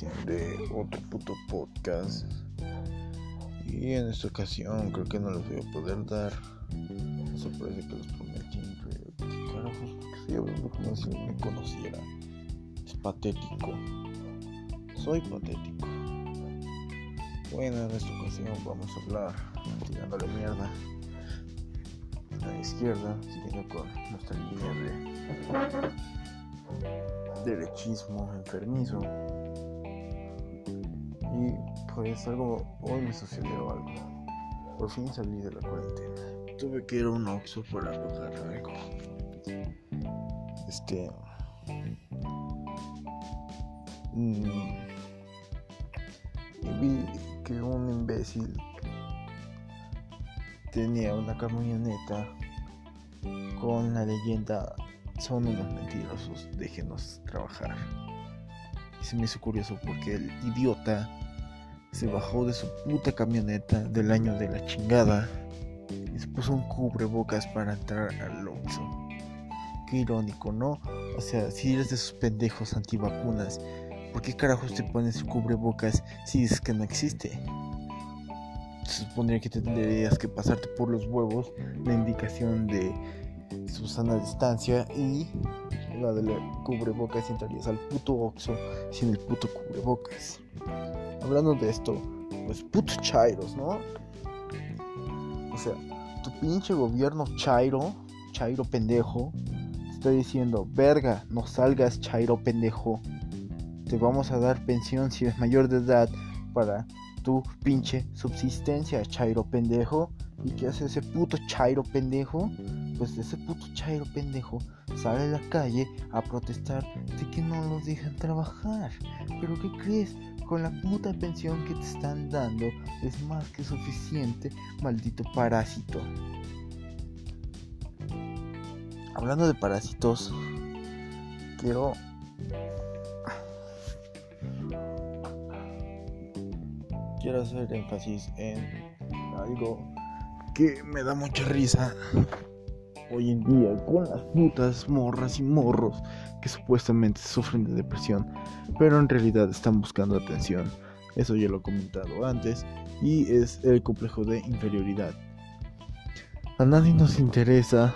de otro puto podcast. Y en esta ocasión creo que no les voy a poder dar la sorpresa que les prometí. ¿Qué carajos? Porque estoy hablando como si me conociera. Es patético. Soy patético. Bueno, en esta ocasión vamos a hablar tirándole mierda a la izquierda, siguiendo con nuestra línea de derechismo enfermizo. Y pues algo, hoy me sucedió algo. Por fin salí de la cuarentena. Tuve que ir a un Oxxo para bajar algo. Este... mm, y vi que un imbécil tenía una camioneta con la leyenda son unos mentirosos, déjenos trabajar. Y se me hizo curioso porque el idiota se bajó de su puta camioneta del año de la chingada y se puso un cubrebocas para entrar al Oxxo. Qué irónico, ¿no? O sea, si eres de esos pendejos antivacunas, ¿por qué carajos te pones cubrebocas si es que no existe? Se supondría que tendrías que pasarte por los huevos la indicación de su sana distancia y la del cubrebocas y entrarías al puto Oxxo sin el puto cubrebocas. Hablando de esto, pues putos chairos, ¿no? O sea, tu pinche gobierno chairo, chairo pendejo, está diciendo, verga, no salgas chairo pendejo. Te vamos a dar pensión si eres mayor de edad para tu pinche subsistencia, chairo pendejo. ¿Y qué hace ese puto chairo pendejo? Pues ese puto chairo pendejo sale a la calle a protestar de que no los dejan trabajar. Pero ¿qué crees? Con la puta pensión que te están dando es más que suficiente, maldito parásito. Hablando de parásitos, quiero quiero hacer énfasis en algo que me da mucha risa hoy en día con las putas morras y morros que supuestamente sufren de depresión, pero en realidad están buscando atención. Eso ya lo he comentado antes y es el complejo de inferioridad. A nadie nos interesa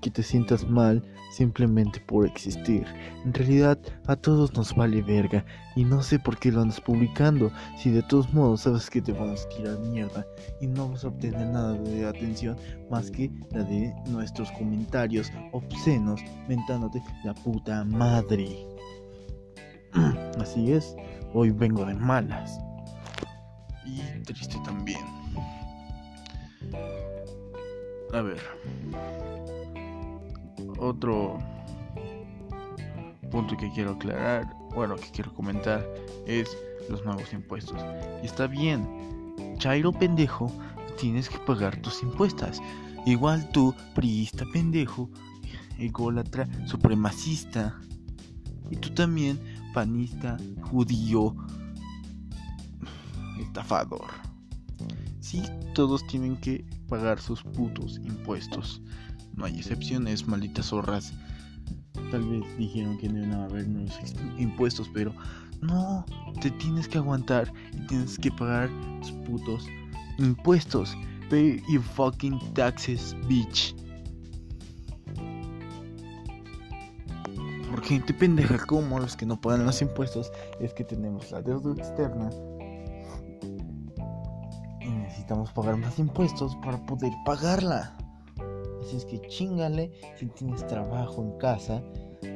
que te sientas mal simplemente por existir. En realidad a todos nos vale verga y no sé por qué lo andas publicando si de todos modos sabes que te vamos a tirar mierda y no vas a obtener nada de atención más que la de nuestros comentarios obscenos mentándote la puta madre. Así es, hoy vengo de malas y triste también. A ver otro punto que quiero aclarar, bueno, que quiero comentar, es los nuevos impuestos. Y está bien, Chairo pendejo, tienes que pagar tus impuestos. Igual tú, priista pendejo, ególatra, supremacista. Y tú también, panista, judío, estafador. Sí, todos tienen que pagar sus putos impuestos. No hay excepciones, malditas zorras. Tal vez dijeron que no iban a haber nuevos impuestos, pero no, te tienes que aguantar y tienes que pagar tus putos impuestos. Pay your fucking taxes, bitch. Porque gente pendeja como los que no pagan los impuestos es que tenemos la deuda externa y necesitamos pagar más impuestos para poder pagarla. Así es que chingale si tienes trabajo en casa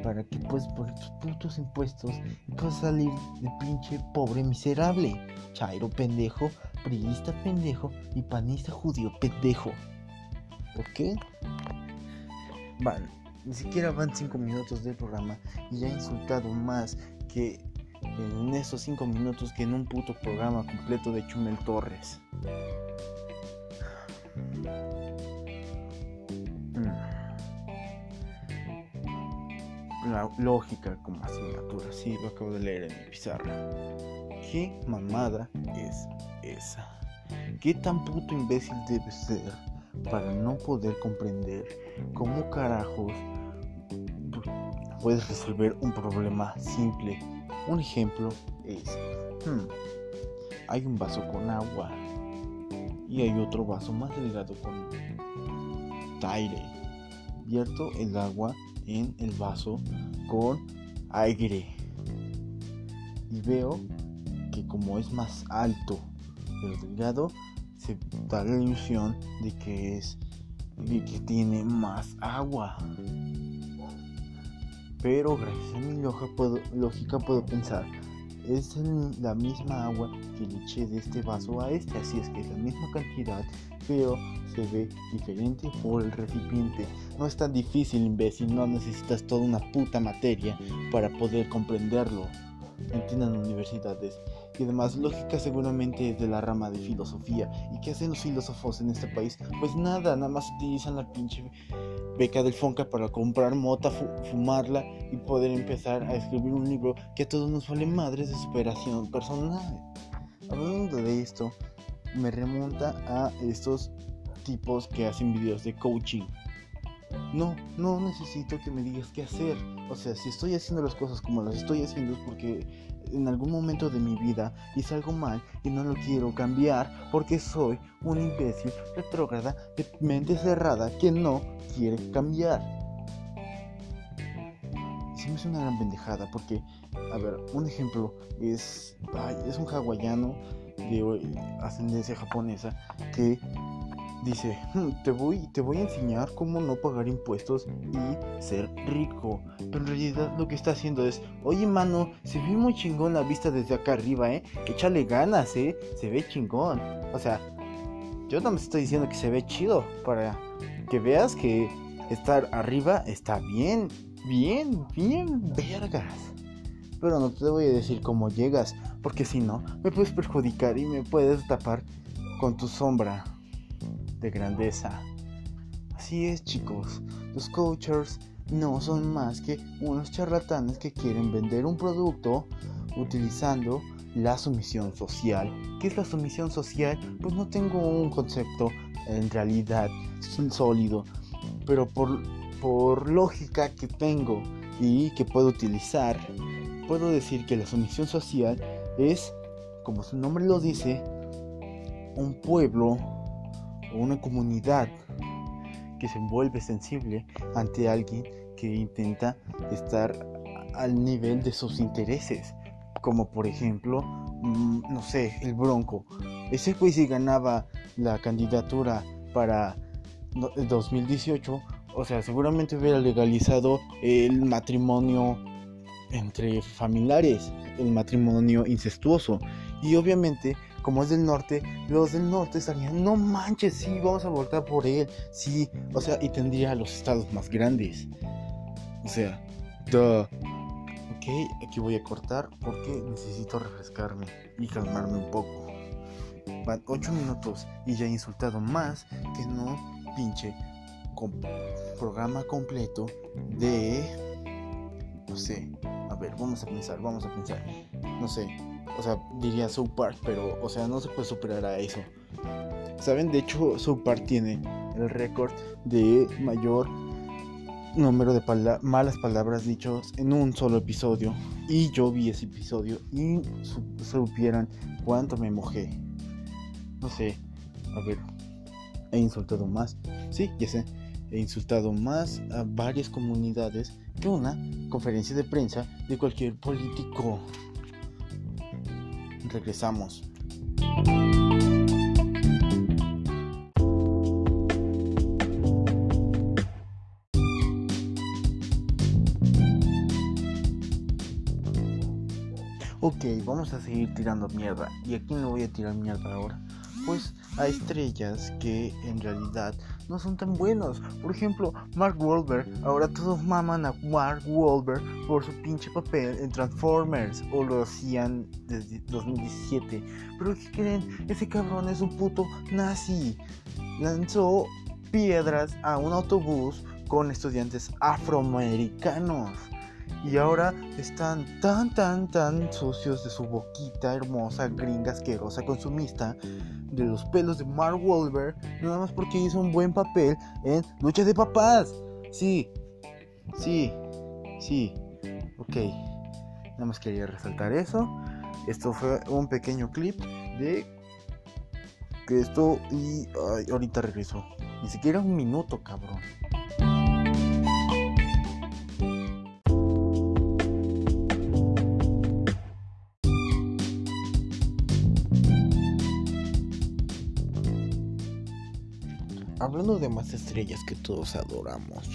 para que puedas poner tus putos impuestos y puedas salir de pinche pobre miserable. Chairo pendejo, priista pendejo y panista judío pendejo. ¿Ok? Van, ni siquiera van 5 minutos del programa y ya he insultado más que en esos 5 minutos que en un puto programa completo de Chumel Torres. Lógica como asignatura. Sí, lo acabo de leer en mi pizarra. ¿Qué mamada es esa? ¿Qué tan puto imbécil debe ser para no poder comprender cómo carajos puedes resolver un problema simple? Un ejemplo, es, hmm, hay un vaso con agua y hay otro vaso más delgado con aire. Vierto el agua en el vaso con aire. Y veo que como es más alto pero delgado, se da la ilusión de que es de que tiene más agua. Pero gracias a mi lógica puedo pensar es la misma agua que le eché de este vaso a este, así es que es la misma cantidad, pero se ve diferente por el recipiente. No es tan difícil, imbécil, no necesitas toda una puta materia para poder comprenderlo. Entiendan universidades. Y además, lógica seguramente es de la rama de filosofía. ¿Y qué hacen los filósofos en este país? Pues nada, nada más utilizan la pinche beca del Fonca para comprar mota, fumarla y poder empezar a escribir un libro que a todos nos vale madres de superación personal. Hablando de esto, me remonta a estos tipos que hacen videos de coaching. No, no necesito que me digas qué hacer. O sea, si estoy haciendo las cosas como las estoy haciendo es porque en algún momento de mi vida hice algo mal y no lo quiero cambiar porque soy un imbécil retrógrada de mente cerrada que no quiere cambiar. Y me es una gran pendejada porque, a ver, un ejemplo es, es un hawaiano de ascendencia japonesa que dice, hmm, te, voy, te voy a enseñar cómo no pagar impuestos y ser rico. Pero en realidad lo que está haciendo es, oye mano, se ve muy chingón la vista desde acá arriba, ¿eh? Échale ganas, ¿eh? Se ve chingón. O sea, yo no me estoy diciendo que se ve chido para que veas que estar arriba está bien, bien, bien vergas. Pero no te voy a decir cómo llegas, porque si no, me puedes perjudicar y me puedes tapar con tu sombra de grandeza. Así es chicos, los coaches no son más que unos charlatanes que quieren vender un producto utilizando la sumisión social. ¿Qué es la sumisión social? Pues no tengo un concepto en realidad sólido, pero por, por lógica que tengo y que puedo utilizar, puedo decir que la sumisión social es, como su nombre lo dice, un pueblo una comunidad que se vuelve sensible ante alguien que intenta estar al nivel de sus intereses. Como por ejemplo, mm, no sé, el Bronco. Ese güey si ganaba la candidatura para 2018, o sea, seguramente hubiera legalizado el matrimonio entre familiares, el matrimonio incestuoso. Y obviamente como es del norte, los del norte estarían, no manches, sí, vamos a votar por él, sí, o sea, y tendría los estados más grandes. O sea, duh. Ok, aquí voy a cortar porque necesito refrescarme y calmarme un poco. Van 8 minutos y ya he insultado más que no pinche programa completo de... No sé, a ver, vamos a pensar, vamos a pensar. No sé, o sea, diría South Park, pero, o sea, no se puede superar a eso. ¿Saben? De hecho, South Park tiene el récord de mayor número de malas palabras dichos en un solo episodio. Y yo vi ese episodio y supieran cuánto me mojé. No sé, a ver, he insultado más. Sí, ya sé, he insultado más a varias comunidades que una conferencia de prensa de cualquier político regresamos. Ok, vamos a seguir tirando mierda. ¿Y a quién le voy a tirar mierda ahora? Pues a estrellas que en realidad no son tan buenos. Por ejemplo, Mark Wahlberg. Ahora todos maman a Mark Wahlberg por su pinche papel en Transformers. O lo hacían desde 2017. Pero ¿qué creen? Ese cabrón es un puto nazi. Lanzó piedras a un autobús con estudiantes afroamericanos. Y ahora están tan, tan, tan sucios de su boquita hermosa, gringa, asquerosa, consumista, de los pelos de Mark Wahlberg, nada más porque hizo un buen papel en Lucha de Papás. Sí, sí, sí, ok. Nada más quería resaltar eso. Esto fue un pequeño clip de que esto y ahorita regreso. Ni siquiera un minuto, cabrón. Hablando de más estrellas que todos adoramos.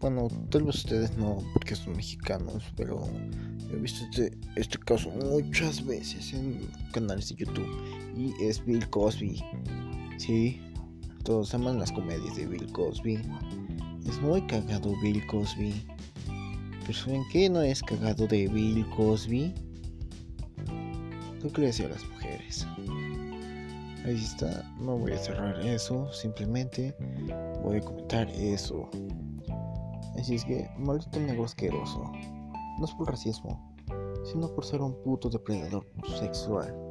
Bueno, tal vez ustedes no, porque son mexicanos, pero he visto este, este caso muchas veces en canales de YouTube. Y es Bill Cosby. Sí, todos aman las comedias de Bill Cosby. Es muy cagado Bill Cosby. Pero ¿saben qué no es cagado de Bill Cosby? ¿Qué crees a las mujeres? Ahí está, no voy a cerrar eso, simplemente voy a comentar eso. Así es que, maldito negro asqueroso. No es por racismo, sino por ser un puto depredador sexual.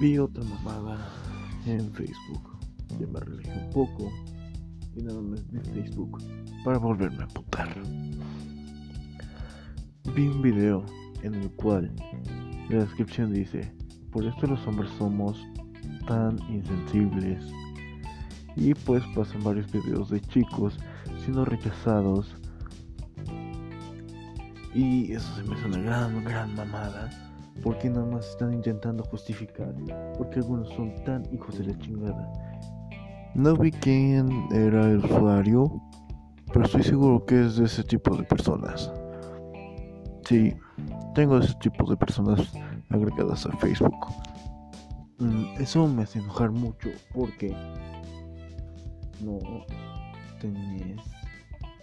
Vi otra mamada en Facebook. Ya me relajé un poco. Y nada más vi Facebook para volverme a putar. Vi un video en el cual la descripción dice, por esto los hombres somos tan insensibles. Y pues pasan varios videos de chicos siendo rechazados. Y eso se me hace una gran, gran mamada porque nada más están intentando justificar, porque algunos son tan hijos de la chingada. No vi quién era el usuario, pero estoy seguro que es de ese tipo de personas. Sí, tengo ese tipo de personas agregadas a Facebook. Mm, eso me hace enojar mucho porque no tenés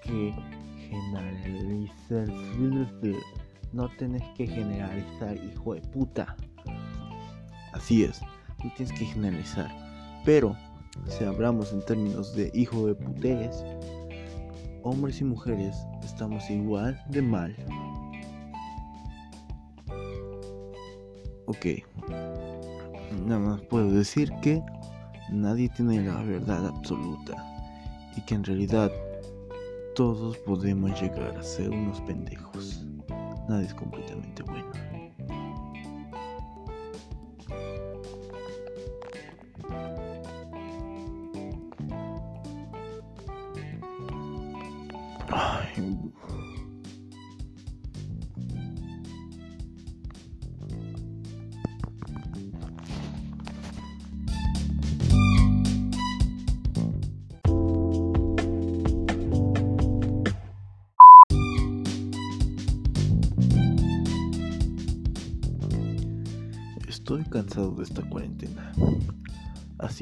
que generalizar no tienes que generalizar, hijo de puta. Así es, no tienes que generalizar. Pero, si hablamos en términos de hijo de putés, hombres y mujeres estamos igual de mal. Ok, nada más puedo decir que nadie tiene la verdad absoluta y que en realidad todos podemos llegar a ser unos pendejos nada es completamente bueno.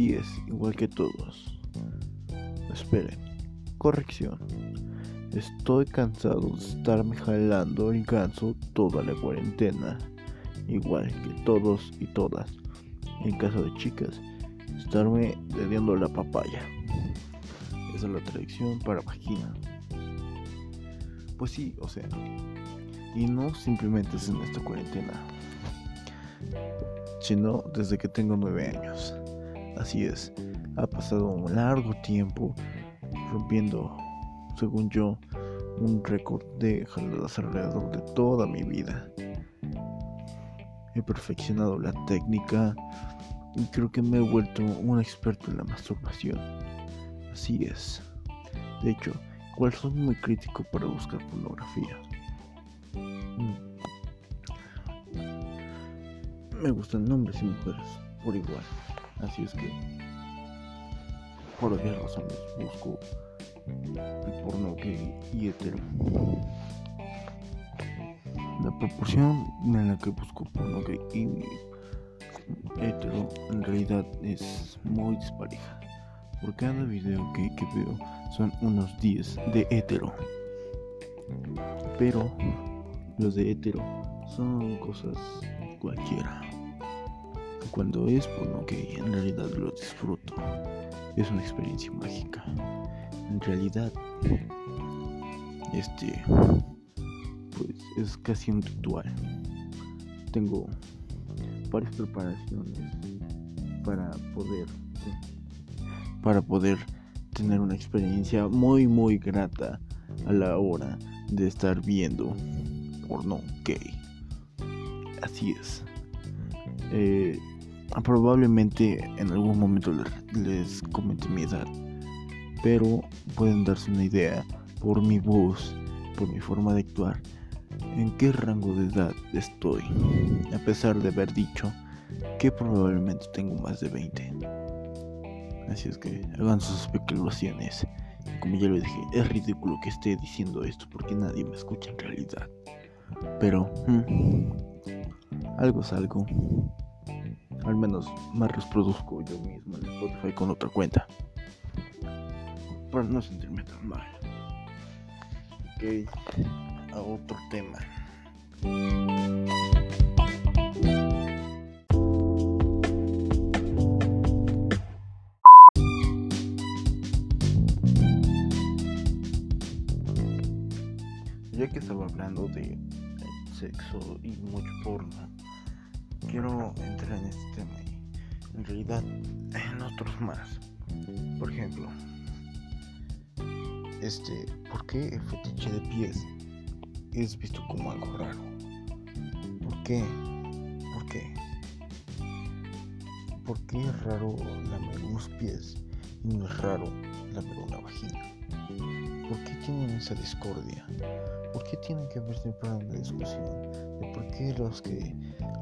10, igual que todos. Esperen, corrección. Estoy cansado de estarme jalando el ganso toda la cuarentena, igual que todos y todas. En caso de chicas, estarme bebiendo la papaya. Esa es la traducción para vagina. Pues sí, o sea, y no simplemente es en esta cuarentena, sino desde que tengo nueve años. Así es, ha pasado un largo tiempo rompiendo, según yo, un récord de jaladas alrededor de toda mi vida. He perfeccionado la técnica y creo que me he vuelto un experto en la masturbación. Así es. De hecho, igual soy muy crítico para buscar pornografía. Mm. Me gustan hombres y mujeres por igual. Así es que, por varias razones, busco el porno gay y hetero. La proporción en la que busco porno gay y hetero en realidad es muy dispareja. Por cada video gay que veo son unos 10 de hetero. Pero los de hetero son cosas cualquiera cuando es por que en realidad lo disfruto. Es una experiencia mágica. En realidad, este, pues es casi un ritual. tengo varias preparaciones para poder para poder tener una experiencia muy muy grata a la hora de estar viendo porno gay. Así es. Eh, probablemente en algún momento les comente mi edad, pero pueden darse una idea por mi voz, por mi forma de actuar, en qué rango de edad estoy, a pesar de haber dicho que probablemente tengo más de 20. Así es que hagan sus especulaciones. Como ya lo dije, es ridículo que esté diciendo esto porque nadie me escucha en realidad. Pero mm, algo es algo. Al menos me reproduzco yo mismo en Spotify con otra cuenta. Para no sentirme tan mal. Ok, a otro tema. Ya que estaba hablando de sexo y mucho porno, quiero entrar en este tema y en realidad en otros más. Por ejemplo, este, ¿por qué el fetiche de pies es visto como algo raro? ¿Por qué? ¿Por qué? ¿Por qué es raro lamer unos pies y no es raro lamer una vagina? ¿Por qué tienen esa discordia? ¿Por qué tienen que haber siempre una discusión de por qué los que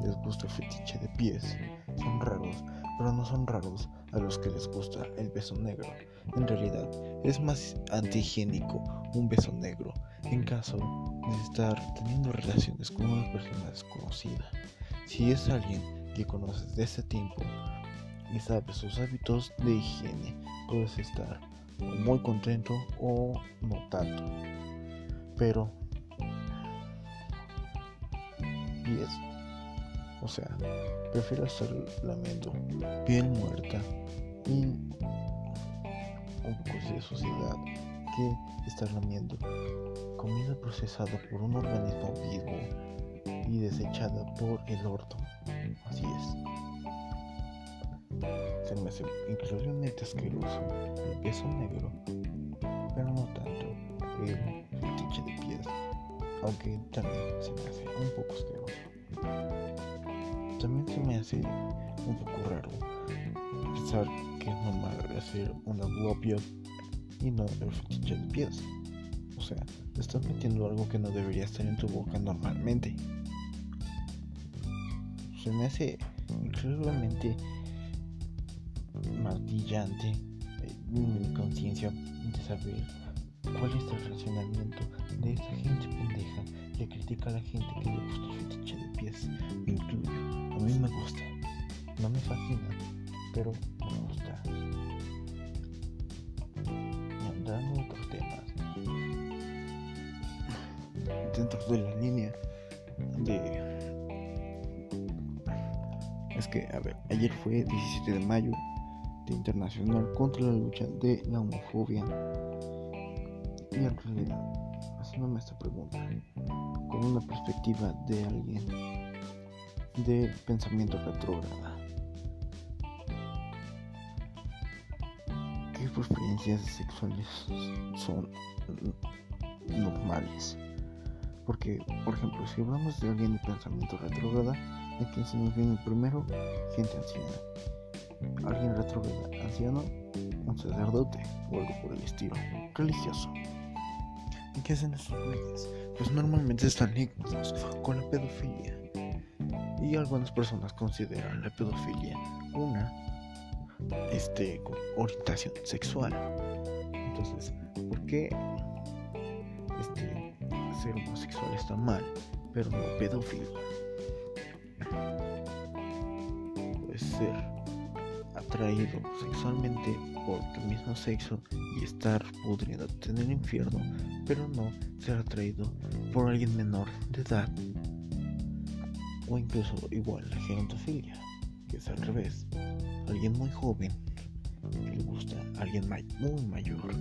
les gusta el fetiche de pies son raros, pero no son raros a los que les gusta el beso negro? En realidad, es más antihigiénico un beso negro en caso de estar teniendo relaciones con una persona desconocida. Si es alguien que conoces de ese tiempo y sabes sus hábitos de higiene, puedes estar muy contento o no tanto. Pero pies. O sea, prefiero estar lamiendo piel muerta y un poco de suciedad que estar lamiendo comida procesada por un organismo vivo y desechada por el orto. Así es. Me hace increíblemente asqueroso el beso negro, pero no tanto el fetiche de pies, aunque también se me hace un poco asqueroso. También se me hace un poco raro pensar que es normal hacer una blowjob y no el fetiche de pies. O sea, te estás metiendo algo que no debería estar en tu boca normalmente. Se me hace increíblemente martillante eh, mi conciencia de saber cuál es el racionamiento de esa gente pendeja que critica a la gente que le gusta el fetiche de pies. Incluyo. A mí me gusta. No me fascina, pero me gusta. Y entrando a otros temas. Dentro de la línea de... Es que, a ver, ayer fue 17 de mayo Internacional contra la lucha de la homofobia. Y en realidad, haciéndome esta pregunta, con una perspectiva de alguien de pensamiento retrógrada, ¿qué preferencias sexuales son normales? Porque, por ejemplo, si hablamos de alguien de pensamiento retrógrada, ¿de quién se nos viene primero? Gente anciana alguien retrógrado, anciano, un sacerdote o algo por el estilo, religioso. ¿Y qué hacen estos güeyes? Pues normalmente están ligados con la pedofilia. Y algunas personas consideran la pedofilia una este, orientación sexual. Entonces, ¿por qué este, ser homosexual está mal, pero no pedófilo? Puede ser atraído sexualmente por tu mismo sexo y estar pudriéndote en el infierno, pero no ser atraído por alguien menor de edad. O incluso igual la gerontofilia, que es al revés, alguien muy joven le gusta a alguien muy mayor.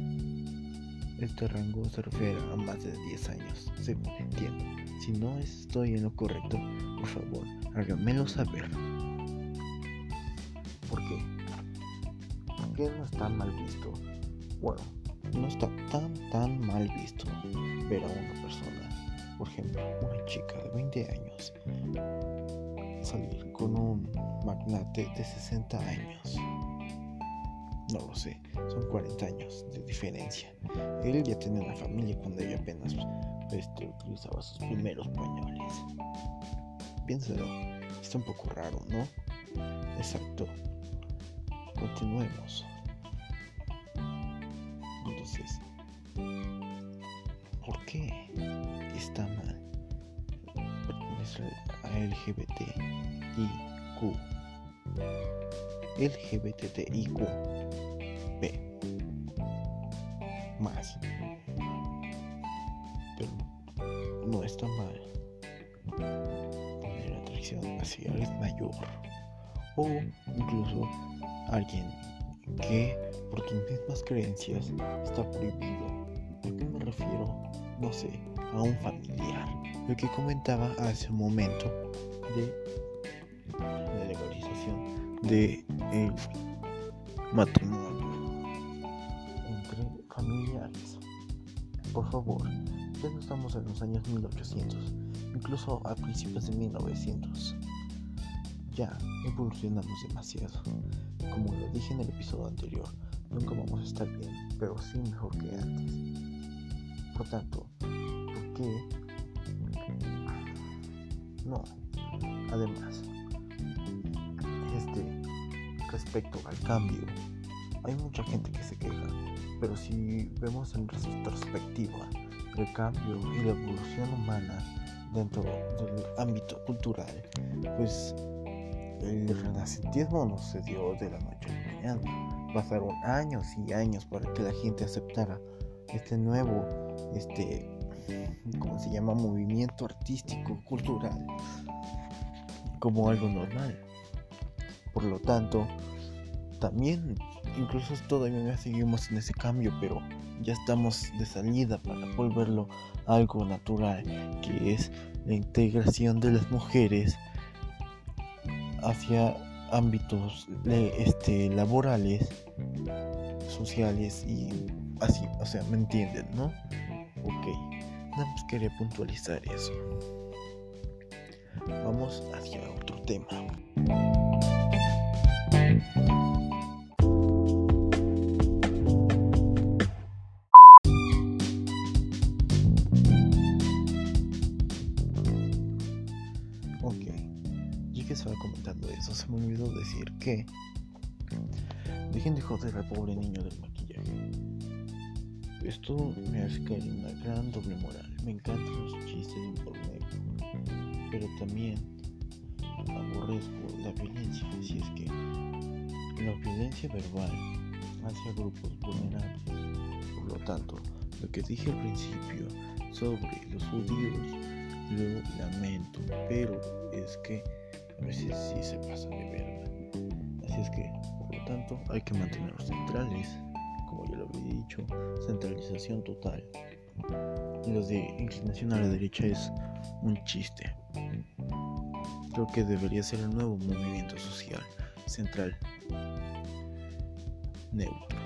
Este rango se refiere a más de 10 años, según entiendo. Si no estoy en lo correcto, por favor, háganmelo saber. ¿Por qué? ¿Por qué no está mal visto? Bueno, no está tan tan mal visto ver a una persona, por ejemplo, una chica de 20 años, salir con un magnate de 60 años. No lo sé, son 40 años de diferencia. Él ya tenía una familia cuando ella apenas este, utilizaba sus primeros pañales. Piénsalo, está un poco raro, ¿no? Exacto. Continuemos. ¿Por qué está mal a LGBTIQ? LGBTIQ B más. Pero no está mal tener atracción hacia alguien mayor o incluso alguien que por tus mismas creencias está prohibido. ¿A qué me refiero? No sé, a un familiar. Lo que comentaba hace un momento de la legalización de el matrimonio entre familiares. Por favor, ya no estamos en los años 1800, incluso a principios de 1900. Ya evolucionamos demasiado. Como lo dije en el episodio anterior, nunca vamos a estar bien, pero sí mejor que antes. Por tanto, ¿por qué? No. Además, este, respecto al cambio, hay mucha gente que se queja, pero si vemos en retrospectiva el cambio y la evolución humana dentro del ámbito cultural, pues el renacentismo no se dio de la noche a la mañana. Pasaron años y años para que la gente aceptara este nuevo, este, ¿cómo se llama? Movimiento artístico, cultural, como algo normal. Por lo tanto, también, incluso todavía seguimos en ese cambio, pero ya estamos de salida para volverlo algo natural, que es la integración de las mujeres hacia ámbitos este, laborales, sociales y así, o sea, ¿me entienden, no? Ok, nada más quería puntualizar eso. Vamos hacia otro tema. Que dejen de joder al pobre niño del maquillaje. Esto me hace caer una gran doble moral. Me encantan los chistes de por negro, pero también aborrezco la violencia. Si es que la violencia verbal hacia grupos vulnerables. Por lo tanto, lo que dije al principio sobre los judíos lo lamento, pero es que a veces sí se pasa de verga. Así es que, por lo tanto, hay que mantenerlos centrales, como ya lo había dicho, centralización total. Y los de inclinación a la derecha es un chiste. Creo que debería ser el nuevo movimiento social central, neutro,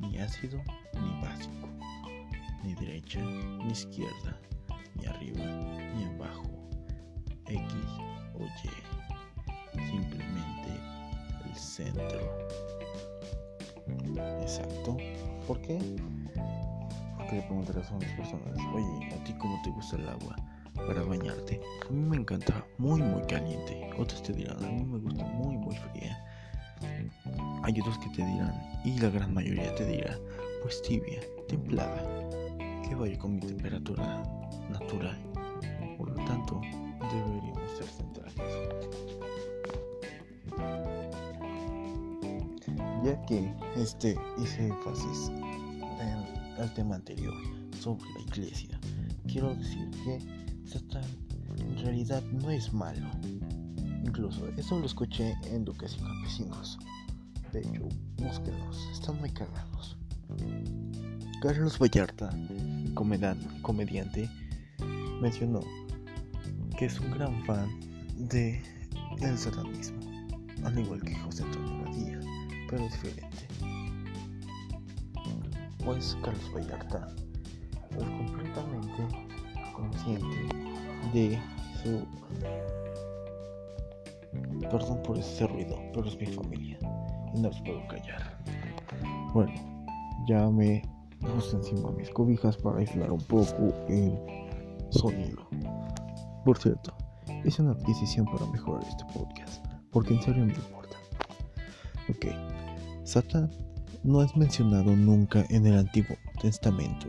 ni ácido ni básico, ni derecha ni izquierda, ni arriba ni abajo, X simplemente el centro. Exacto. ¿Por qué? Porque le preguntarás a unas personas, oye, ¿a ti cómo te gusta el agua para bañarte? A mí me encanta muy, muy caliente. Otros te dirán, a mí me gusta muy, muy fría. Hay otros que te dirán, y la gran mayoría te dirá, pues tibia, templada, que vaya con mi temperatura natural. Por lo tanto, deberíamos ser centrales. Ya que este hice énfasis en el tema anterior sobre la iglesia, quiero decir que Satán en realidad no es malo. Incluso eso lo escuché en Duques y Campesinos. De hecho, búsquenlos, están muy cagados. Carlos Vallarta, comediante, mencionó que es un gran fan de el satanismo, al igual que José Antonio pero diferente. Pues Carlos Vallarta es completamente consciente de su perdón por ese ruido, pero es mi familia y no los puedo callar. Bueno, ya me puse encima mis cobijas para aislar un poco el sonido. Por cierto, es una adquisición para mejorar este podcast, porque en serio me importa. Ok, Satán no es mencionado nunca en el Antiguo Testamento.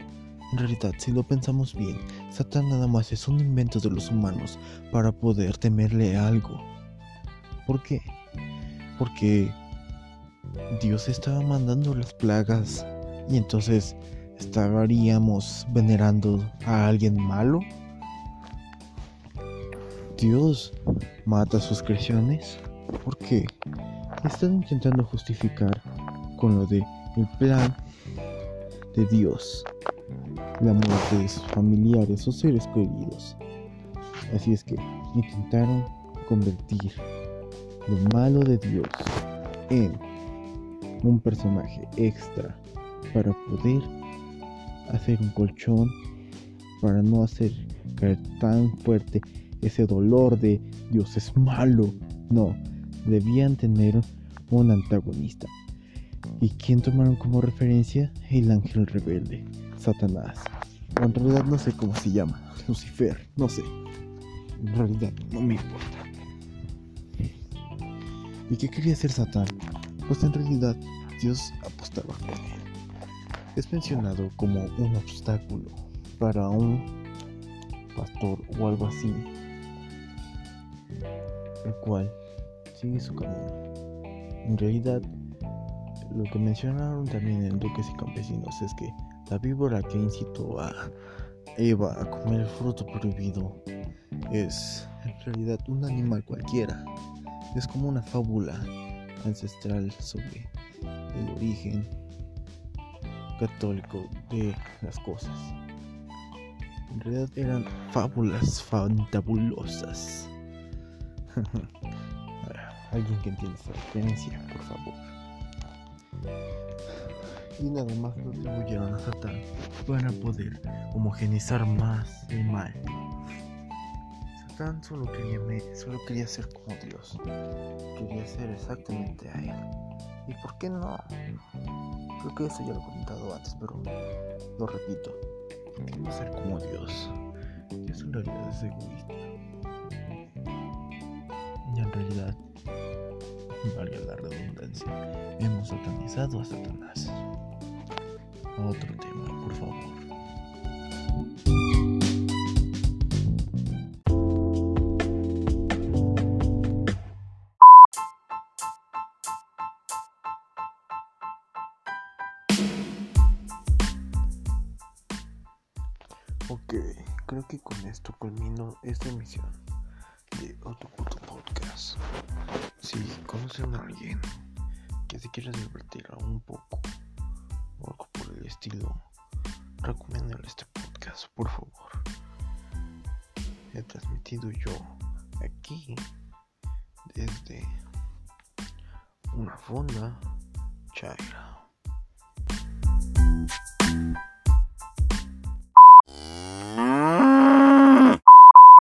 En realidad, si lo pensamos bien, Satán nada más es un invento de los humanos para poder temerle algo. ¿Por qué? Porque Dios estaba mandando las plagas y entonces estaríamos venerando a alguien malo. Dios mata sus creaciones. ¿Por qué? Están intentando justificar con lo de el plan de Dios, la muerte de sus familiares o seres queridos. Así es que intentaron convertir lo malo de Dios en un personaje extra para poder hacer un colchón, para no hacer caer tan fuerte ese dolor de Dios es malo. No, debían tener un antagonista. ¿Y quién tomaron como referencia? El ángel rebelde, Satanás. en realidad no sé cómo se llama, Lucifer, no sé. En realidad no me importa. ¿Y qué quería hacer Satán? Pues en realidad Dios apostaba por él. Es mencionado como un obstáculo para un pastor o algo así, el cual sigue su camino. En realidad, lo que mencionaron también en Duques y Campesinos es que la víbora que incitó a Eva a comer el fruto prohibido es en realidad un animal cualquiera. Es como una fábula ancestral sobre el origen católico de las cosas. En realidad eran fábulas fantabulosas. Alguien que entienda esta referencia, por favor. Y nada más lo atribuyeron a Satán para poder homogenizar más el mal. Satán solo quería, solo quería ser como Dios. Quería ser exactamente a él. ¿Y por qué no? Creo que eso ya lo he comentado antes, pero lo repito. ¿Por qué no ser como Dios? Dios en realidad es egoísta. Y en realidad, valga la redundancia, hemos satanizado a Satanás. Otro tema, por favor. Ok, creo que con esto culmino esta emisión que se quiera divertir un poco o algo por el estilo, recomiéndenle este podcast, por favor. He transmitido yo aquí desde una fonda chaira.